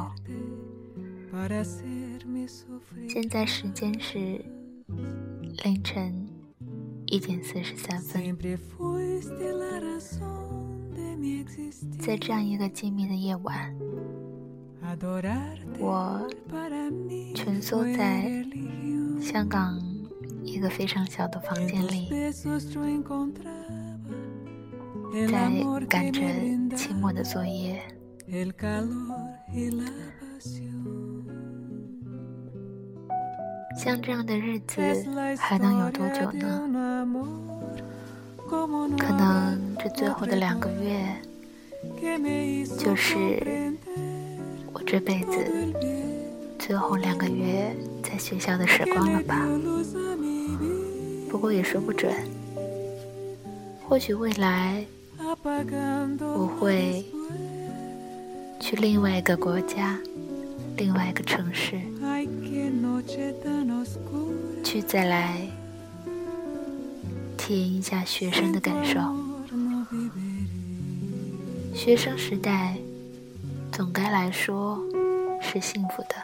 好。现在时间是凌晨一点四十三分，在这样一个静谧的夜晚，我蜷缩在香港一个非常小的房间里，在赶着期末的作业。像这样的日子还能有多久呢？可能这最后的两个月，就是我这辈子最后两个月在学校的时光了吧。不过也说不准，或许未来我会。去另外一个国家、另外一个城市.去再来体验一下学生的感受。学生时代，总该来说是幸福的。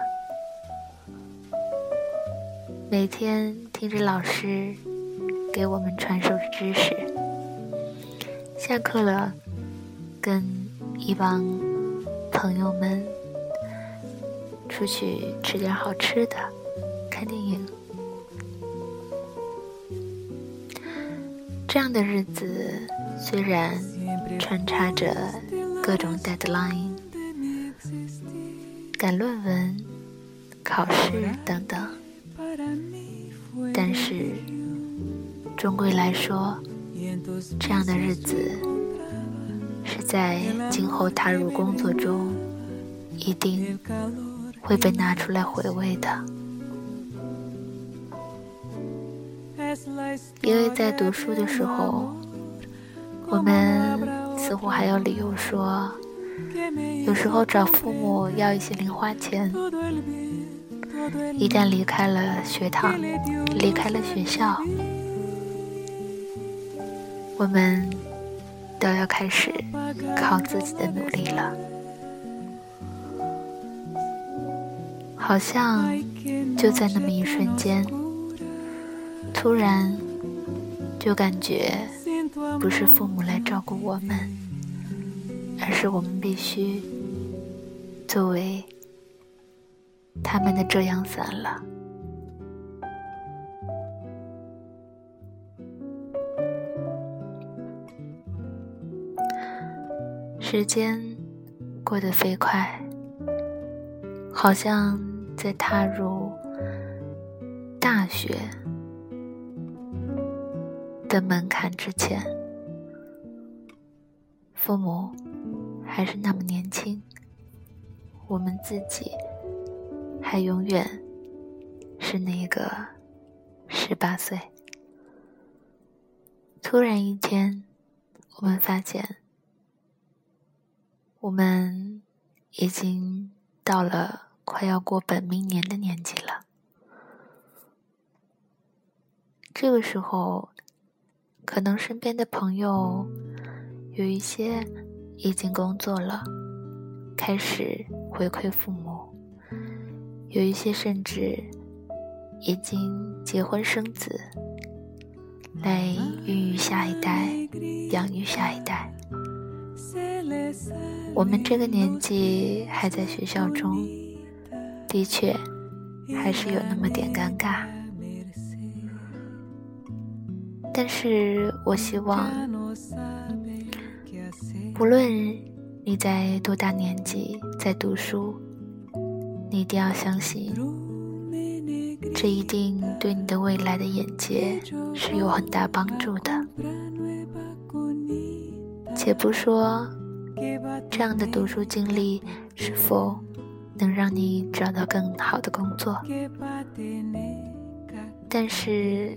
每天听着老师给我们传授的知识，下课了，跟一帮朋友们出去吃点好吃的，看电影。这样的日子虽然穿插着各种 deadline、赶论文、考试等等，但是终归来说，这样的日子在今后踏入工作中一定会被拿出来回味的。因为在读书的时候，我们似乎还有理由说，有时候找父母要一些零花钱，一旦离开了学堂离开了学校，我们都要开始靠自己的努力了。好像就在那么一瞬间，突然就感觉不是父母来照顾我们，而是我们必须作为他们的遮阳伞了。时间过得飞快，好像在踏入大学的门槛之前，父母还是那么年轻，我们自己还永远是那个十八岁。突然一天，我们发现。我们已经到了快要过本命年的年纪了。这个时候，可能身边的朋友有一些已经工作了，开始回馈父母；有一些甚至已经结婚生子，来孕育下一代，养育下一代。我们这个年纪还在学校中，的确还是有那么点尴尬。但是我希望，不论你在多大年纪在读书，你一定要相信，这一定对你的未来的眼界是有很大帮助的。且不说这样的读书经历是否能让你找到更好的工作，但是。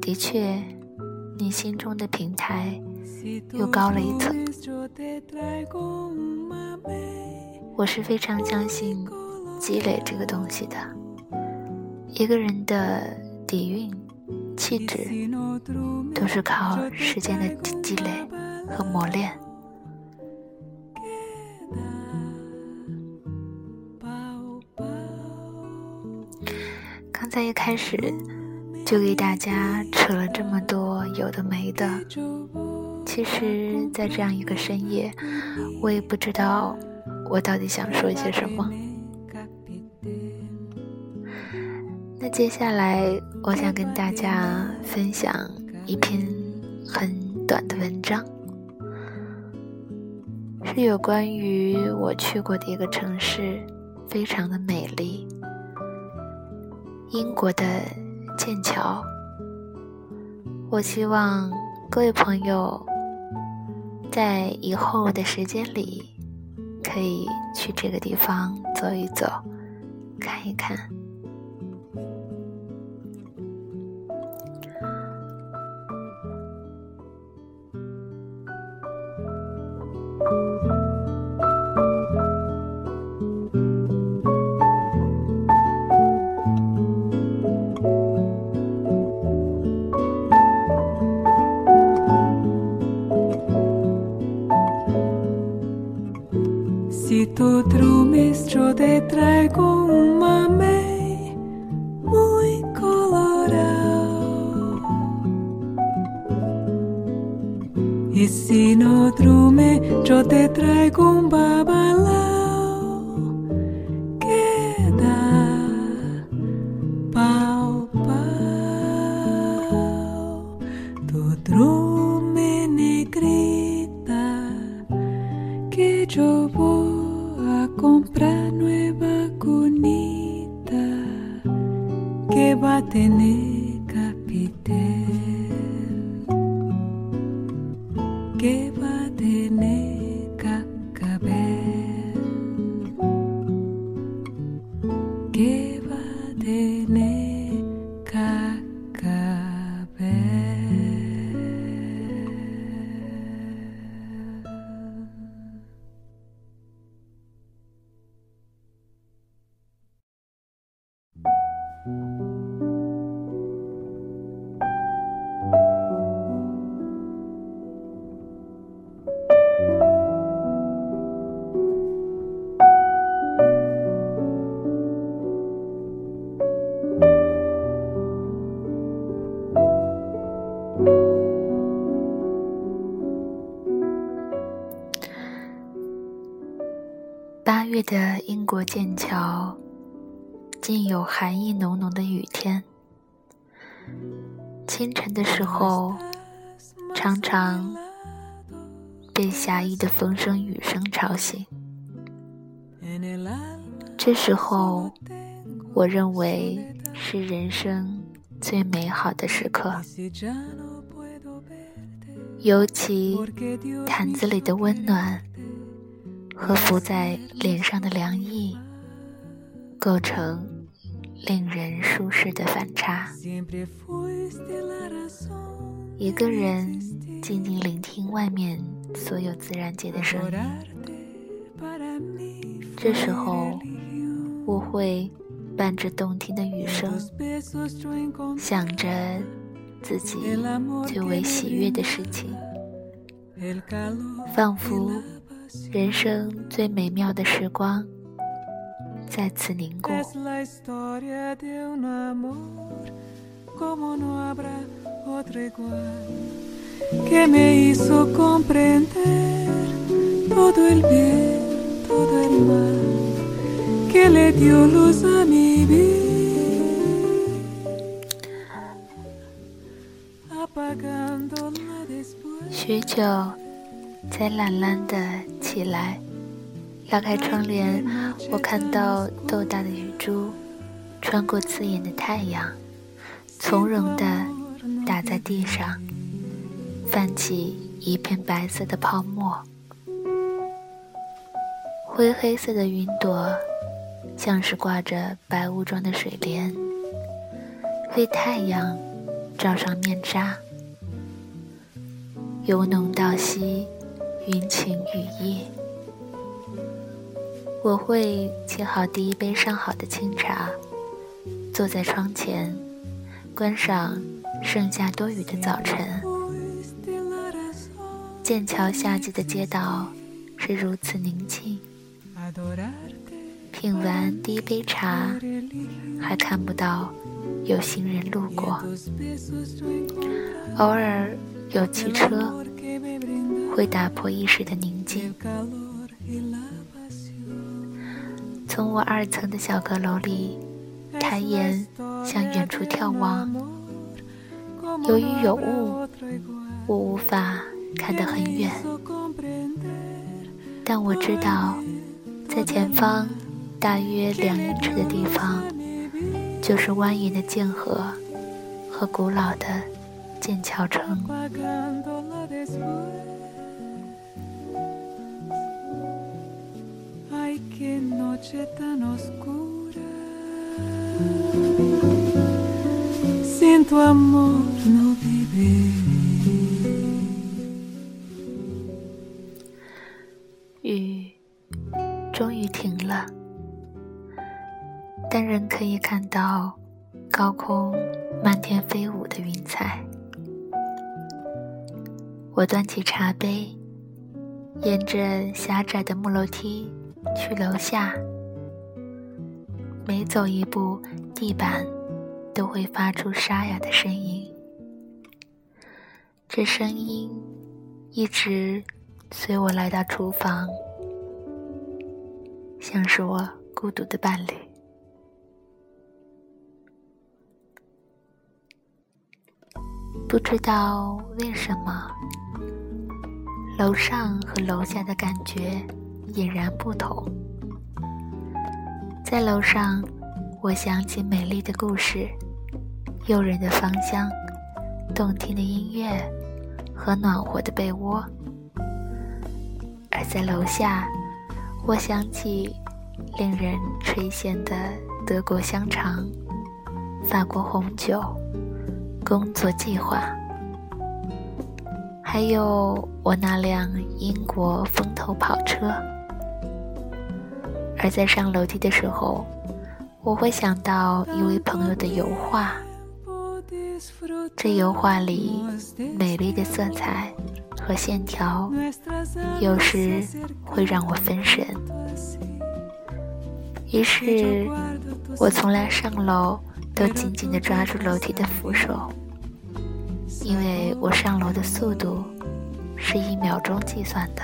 的确，你心中的平台又高了一层。我是非常相信积累这个东西的。一个人的底蕴、气质，都是靠时间的积累和磨练。一开始。就给大家扯了这么多有的没的，其实，在这样一个深夜，我也不知道我到底想说些什么。那接下来，我想跟大家分享一篇很短的文章，是有关于我去过的一个城市，非常的美丽，英国的。剑桥，我希望各位朋友在以后的时间里可以去这个地方走一走，看一看。月的风声、雨声吵醒。这时候，我认为是人生最美好的时刻，尤其毯子里的温暖。和浮在脸上的凉意，构成令人舒适的反差。一个人静静聆听外面所有自然界的声音，这时候我会伴着动听的雨声，想着自己最为喜悦的事情。仿佛人生最美妙的时光在此凝固。man can't let you so Apagándola 许久才懒懒的起来拉开窗帘我看到豆大的雨珠穿过刺眼的太阳从容的打在地上。泛起一片白色的泡沫。灰黑色的云朵，像是挂着白雾状的水帘，为太阳罩上面纱。由浓到稀，云情雨意。我会沏好第一杯上好的清茶，坐在窗前，观赏盛夏多雨的早晨。剑桥夏季的街道是如此宁静。品完第一杯茶，还看不到有行人路过。偶尔有汽车会打破一时的宁静。从我二层的小阁楼里，抬眼向远处眺望。由于有雾，我无法看得很远，但我知道。在前方，大约两英尺的地方，就是蜿蜒的剑河和古老的剑桥城。但仍可以看到高空漫天飞舞的云彩。我端起茶杯，沿着狭窄的木楼梯去楼下。每走一步，地板都会发出沙哑的声音。这声音一直随我来到厨房。像是我孤独的伴侣。不知道为什么，楼上和楼下的感觉俨然不同。在楼上，我想起美丽的故事、诱人的芳香、动听的音乐和暖和的被窝；而在楼下，我想起令人垂涎的德国香肠、法国红酒、工作计划，还有我那辆英国风头跑车。而在上楼梯的时候，我会想到一位朋友的油画，这油画里美丽的色彩。和线条，有时会让我分神。于是，我从来上楼都紧紧地抓住楼梯的扶手，因为我上楼的速度是一秒钟计算的。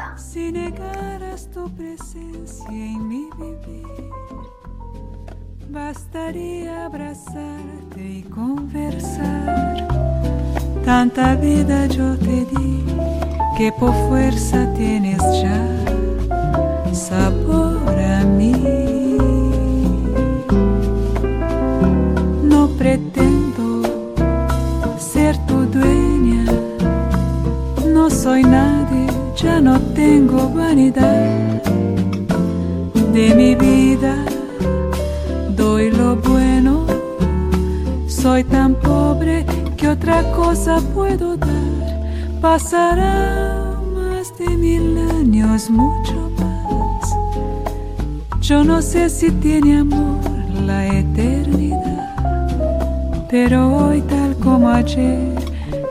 De mi vida. Doy lo bueno, soy tan pobre que otra cosa puedo dar pasará más de mil años, mucho más. Yo no sé si tiene amor la eternidad, pero hoy tal como ayer,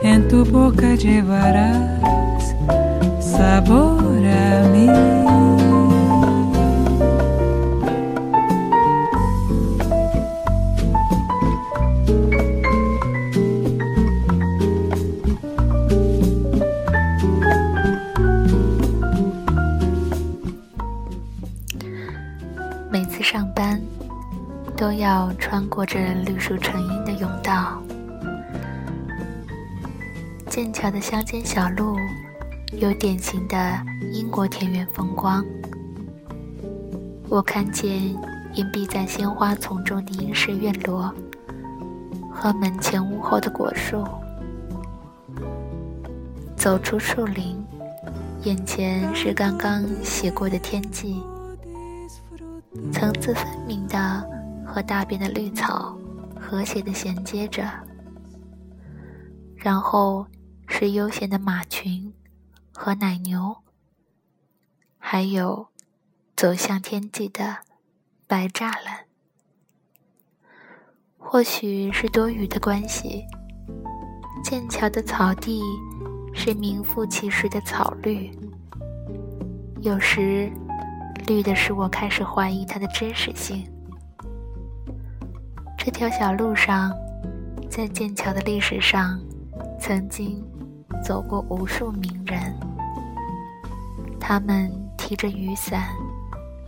en tu boca llevarás sabor a mí. 要穿过这绿树成荫的甬道，剑桥的乡间小路有典型的英国田园风光。我看见隐蔽在鲜花丛中的英式院落和门前屋后的果树。走出树林，眼前是刚刚洗过的天际，层次分明的和大片的绿草和谐的衔接着。然后是悠闲的马群和奶牛，还有走向天际的白栅栏。或许是多雨的关系，剑桥的草地是名副其实的草绿，有时绿的使我开始怀疑它的真实性。这条小路上，在剑桥的历史上。曾经走过无数名人，他们提着雨伞，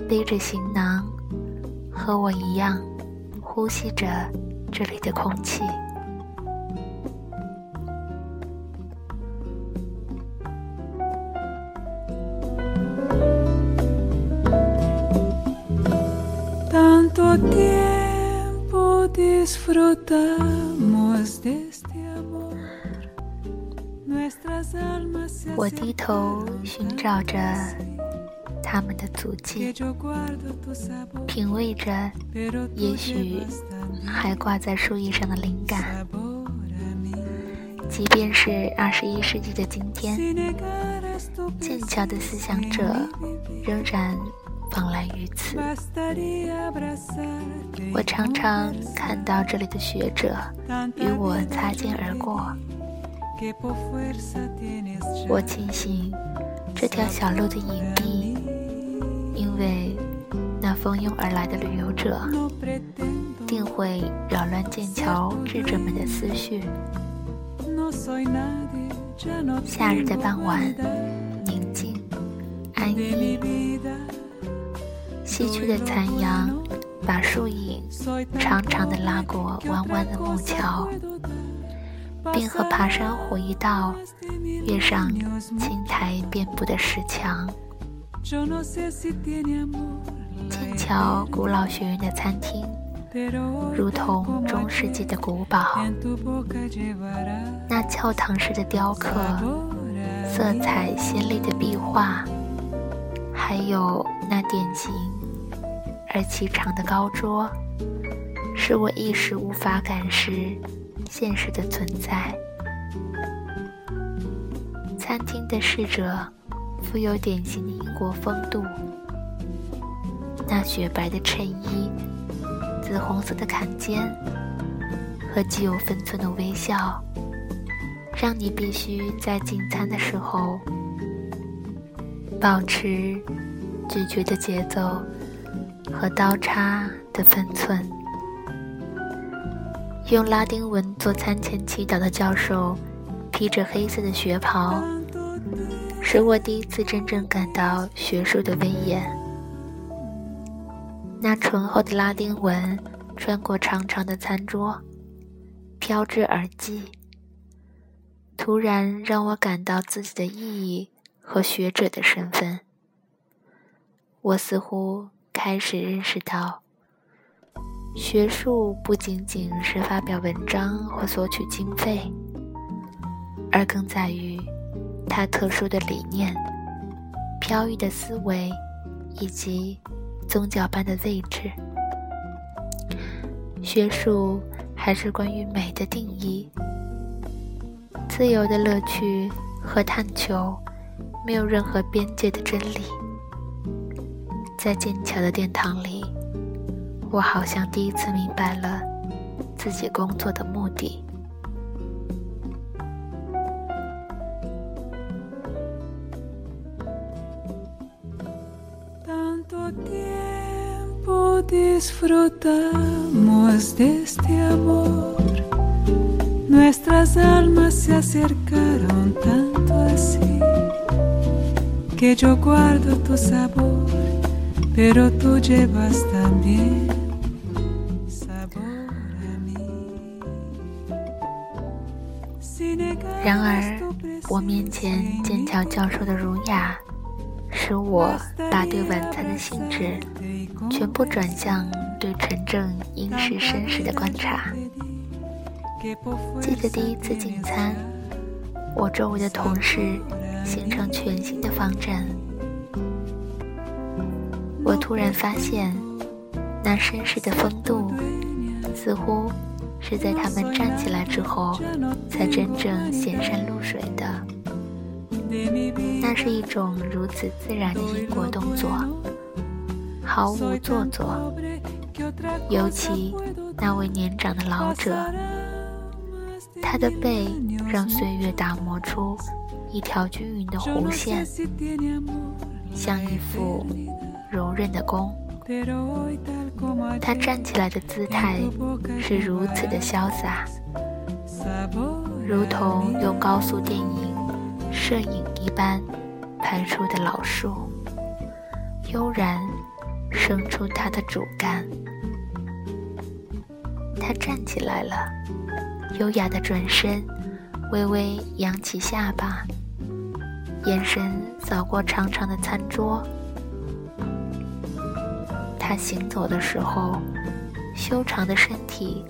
背着行囊，和我一样，呼吸着这里的空气。我低头寻找着他们的足迹，品味着也许还挂在树叶上的灵感。即便是二十一世纪的今天，剑桥的思想者仍然往来于此。我常常看到这里的学者与我擦肩而过。我庆幸这条小路的隐蔽，因为那蜂拥而来的旅游者定会扰乱剑桥智者们的思绪。夏日的傍晚，宁静安逸，西去的残阳把树影长长的拉过弯弯的木桥。并和爬山虎一道跃上青苔遍布的石墙。剑桥古老学院的餐厅，如同中世纪的古堡。那教堂式的雕刻，色彩鲜丽的壁画，还有那典型而颀长的高桌，使我一时无法感时。现实的存在。餐厅的侍者富有典型的英国风度，那雪白的衬衣、紫红色的坎肩和极有分寸的微笑，让你必须在进餐的时候保持咀嚼的节奏和刀叉的分寸。用拉丁文做餐前祈祷的教授，披着黑色的学袍，使我第一次真正感到学术的威严。那醇厚的拉丁文穿过长长的餐桌，飘至耳际，突然让我感到自己的意义和学者的身份。我似乎开始认识到。学术不仅仅是发表文章或索取经费，而更在于它特殊的理念、飘逸的思维以及宗教般的位置。学术还是关于美的定义，自由的乐趣和探求，没有任何边界的真理。在剑桥的殿堂里。我好像第一次明白了自己工作的目的。我面前剑桥教授的儒雅，使我把对晚餐的兴致全部转向对纯正英式绅士的观察。记得第一次进餐，我周围的同事形成全新的方阵。我突然发现，那绅士的风度，似乎是在他们站起来之后，才真正显山露水的。那是一种如此自然的英国动作，毫无做作。尤其那位年长的老者。他的背让岁月打磨出一条均匀的弧线，像一副柔韧的弓。他站起来的姿态是如此的潇洒，如同用高速电影摄影一般拍出的老树，悠然生出它的主干。他站起来了。优雅的转身，微微扬起下巴，眼神扫过长长的餐桌。他行走的时候，修长的身体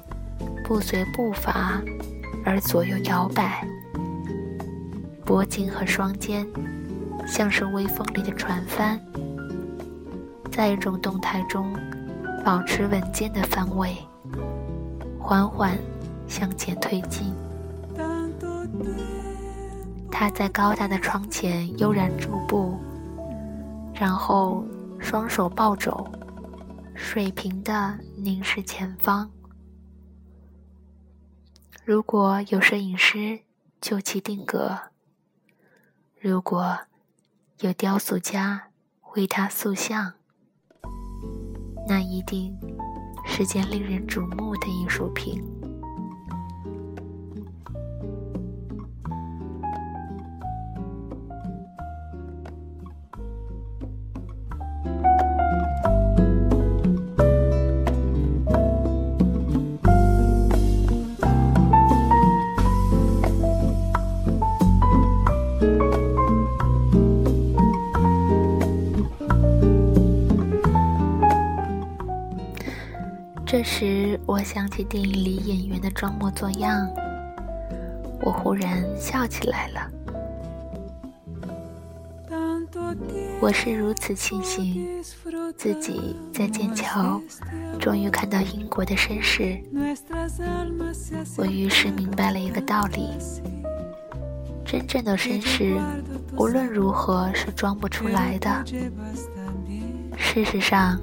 不随步伐而左右摇摆，脖颈和双肩像是微风里的船帆，在一种动态中保持稳健的方位，缓缓。向前推进，他在高大的窗前悠然驻步，然后双手抱肘，水平的凝视前方。如果有摄影师就其定格，如果有雕塑家为他塑像，那一定是件令人瞩目的艺术品。时，我想起电影里演员的装模作样，我忽然笑起来了。我是如此庆幸自己在剑桥终于看到英国的绅士。我于是明白了一个道理：真正的绅士无论如何是装不出来的。事实上。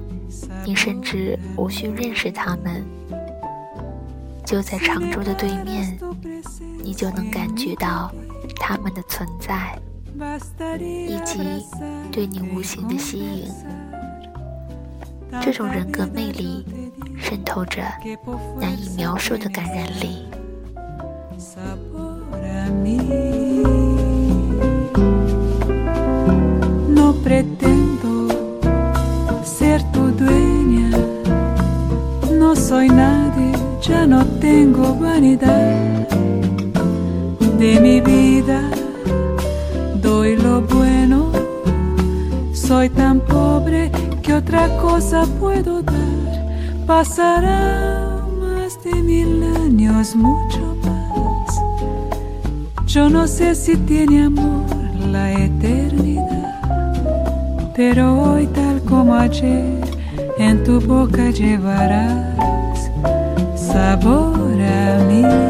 你甚至无需认识他们，就在长桌的对面，你就能感觉到他们的存在，以及对你无形的吸引。这种人格魅力渗透着难以描述的感染力。Pasará más de mil años, mucho más. Yo no sé si tiene amor la eternidad, pero hoy tal como ayer en tu boca llevarás sabor a mí.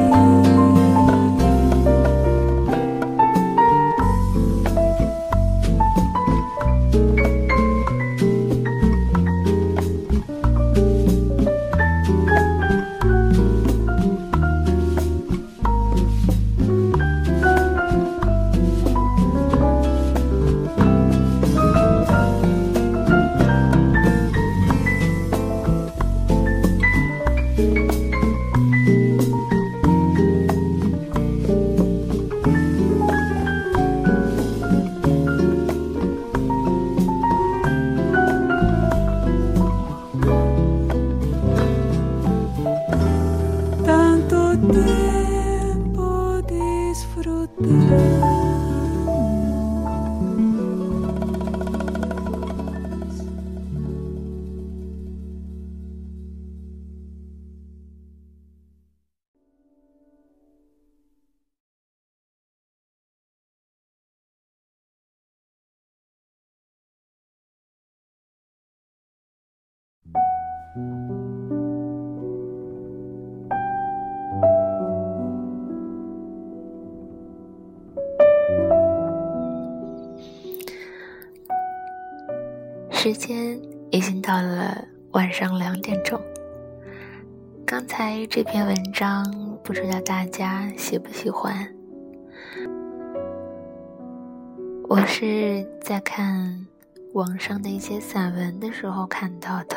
时间已经到了晚上两点钟。刚才这篇文章，不知道大家喜不喜欢？我是在看网上的一些散文的时候看到的，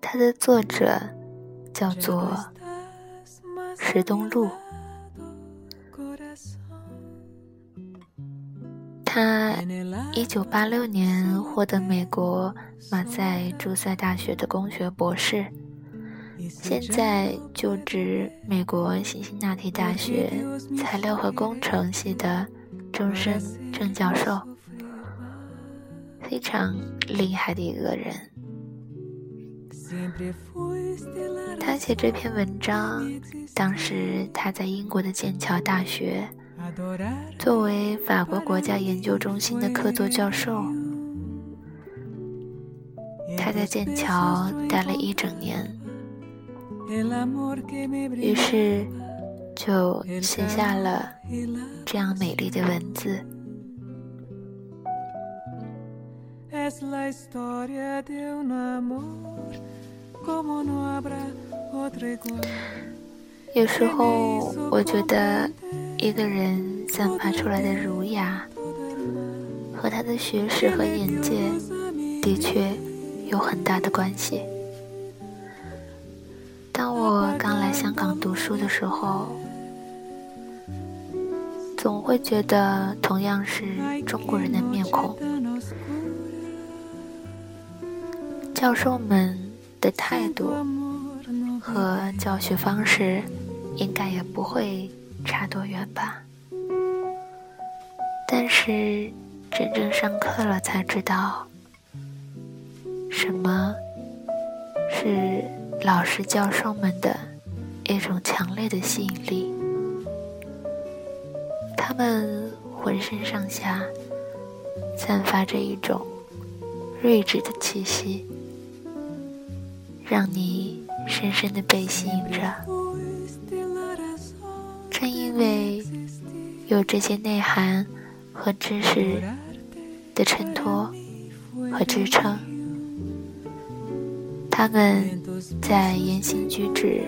它的作者叫做石东路。他一九八六年获得美国马赛诸塞大学的工学博士，现在就职美国辛辛那提大学材料和工程系的终身正教授，非常厉害的一个人。他写这篇文章，当时他在英国的剑桥大学。作为法国国家研究中心的客座教授，他在剑桥待了一整年，于是就写下了这样美丽的文字。有时候，我觉得。一个人散发出来的儒雅，和他的学识和眼界，的确有很大的关系。当我刚来香港读书的时候，总会觉得同样是中国人的面孔，教授们的态度和教学方式，应该也不会。差多远吧？但是真正上课了，才知道什么是老师教授们的一种强烈的吸引力。他们浑身上下散发着一种睿智的气息，让你深深的被吸引着。正因为有这些内涵和知识的衬托和支撑，他们在言行举止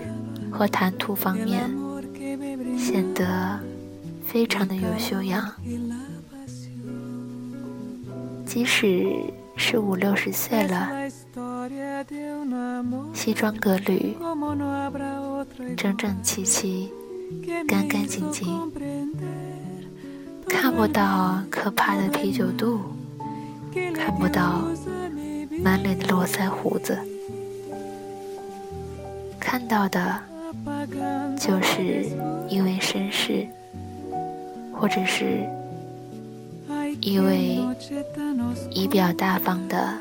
和谈吐方面显得非常的有修养。即使是五六十岁了，西装革履，整整齐齐。干干净净，看不到可怕的啤酒肚，看不到满脸的络腮胡子，看到的，就是一位绅士，或者是一位仪表大方的，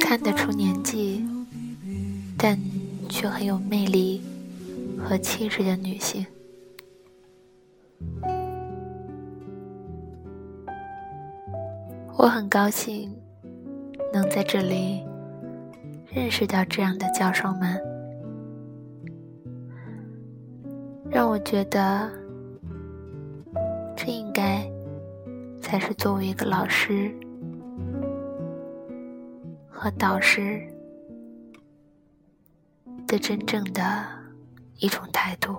看得出年纪，但。却很有魅力和气质的女性，我很高兴能在这里认识到这样的教授们，让我觉得这应该才是作为一个老师和导师。的真正的一种态度。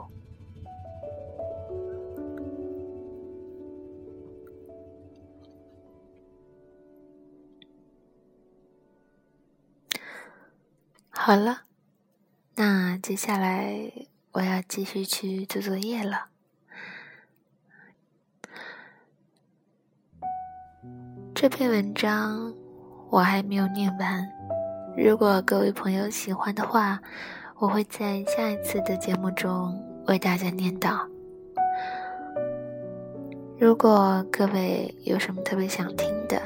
好了，那接下来我要继续去做作业了。这篇文章我还没有念完，如果各位朋友喜欢的话。我会在下一次的节目中为大家念叨。如果各位有什么特别想听的，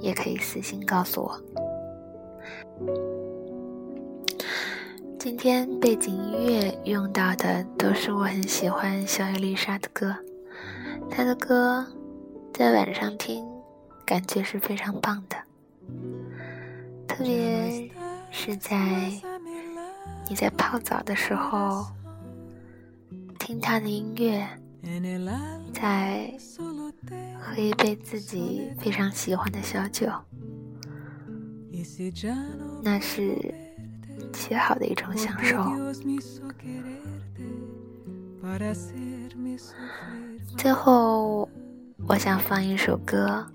也可以私信告诉我。今天背景音乐用到的都是我很喜欢小野丽莎的歌，她的歌在晚上听感觉是非常棒的，特别是在你在泡澡的时候听他的音乐，在喝一杯自己非常喜欢的小酒，那是。极好的一种享受。最后，我想放一首歌，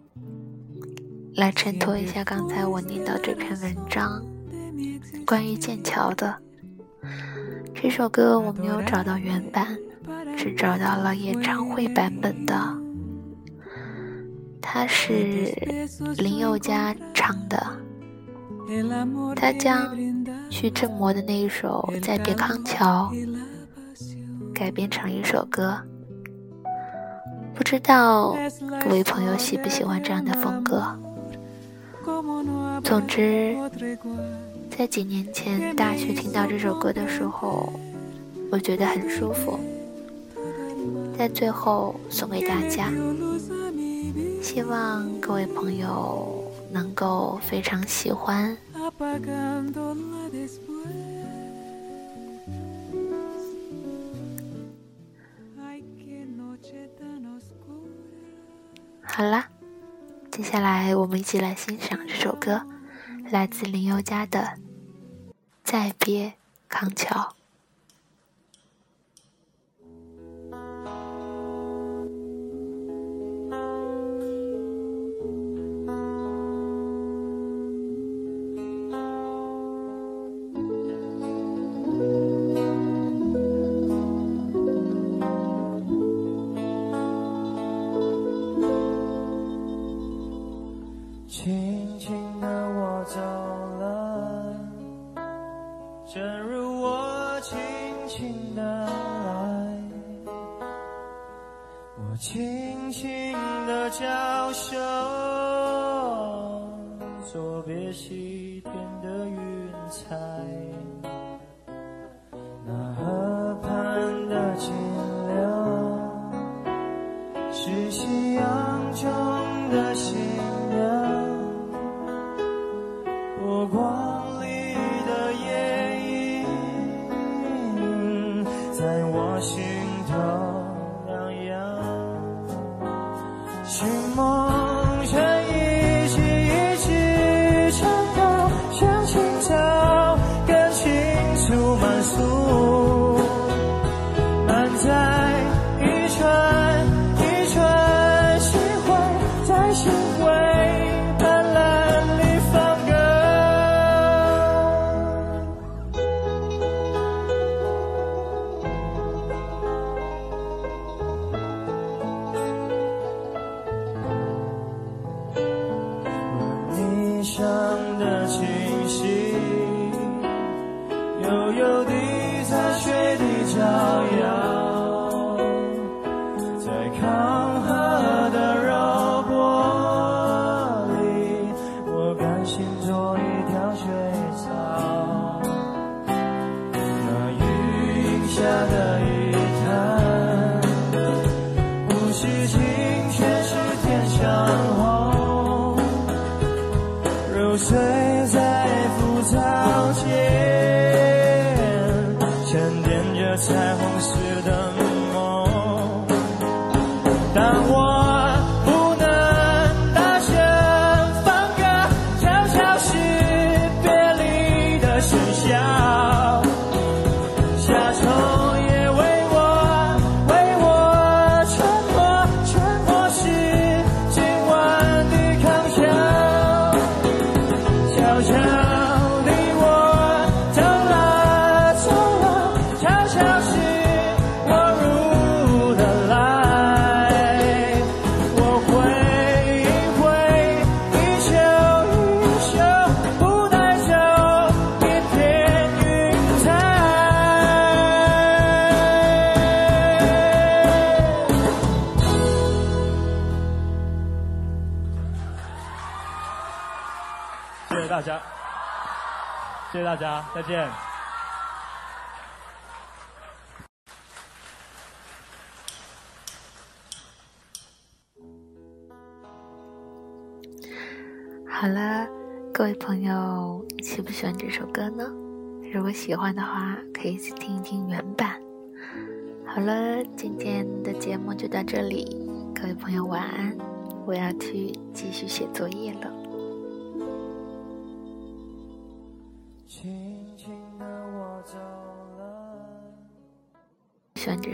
来衬托一下刚才我念到这篇文章关于剑桥的。这首歌我没有找到原版，只找到了演唱会版本的，它是林宥嘉唱的。他将徐志摩的那一首《再别康桥》改编成一首歌，不知道各位朋友喜不喜欢这样的风格。总之，在几年前大学听到这首歌的时候，我觉得很舒服。在最后送给大家，希望各位朋友。能够非常喜欢。好啦，接下来我们一起来欣赏这首歌，来自林宥嘉的《再别康桥》。轻轻的娇羞，作别西天的云彩。那河畔的金柳，是夕阳中的 love. 大家，再见。好了，各位朋友，喜不喜欢这首歌呢？如果喜欢的话，可以去听一听原版。好了，今天的节目就到这里，各位朋友晚安，我要去继续写作业了。喜欢这。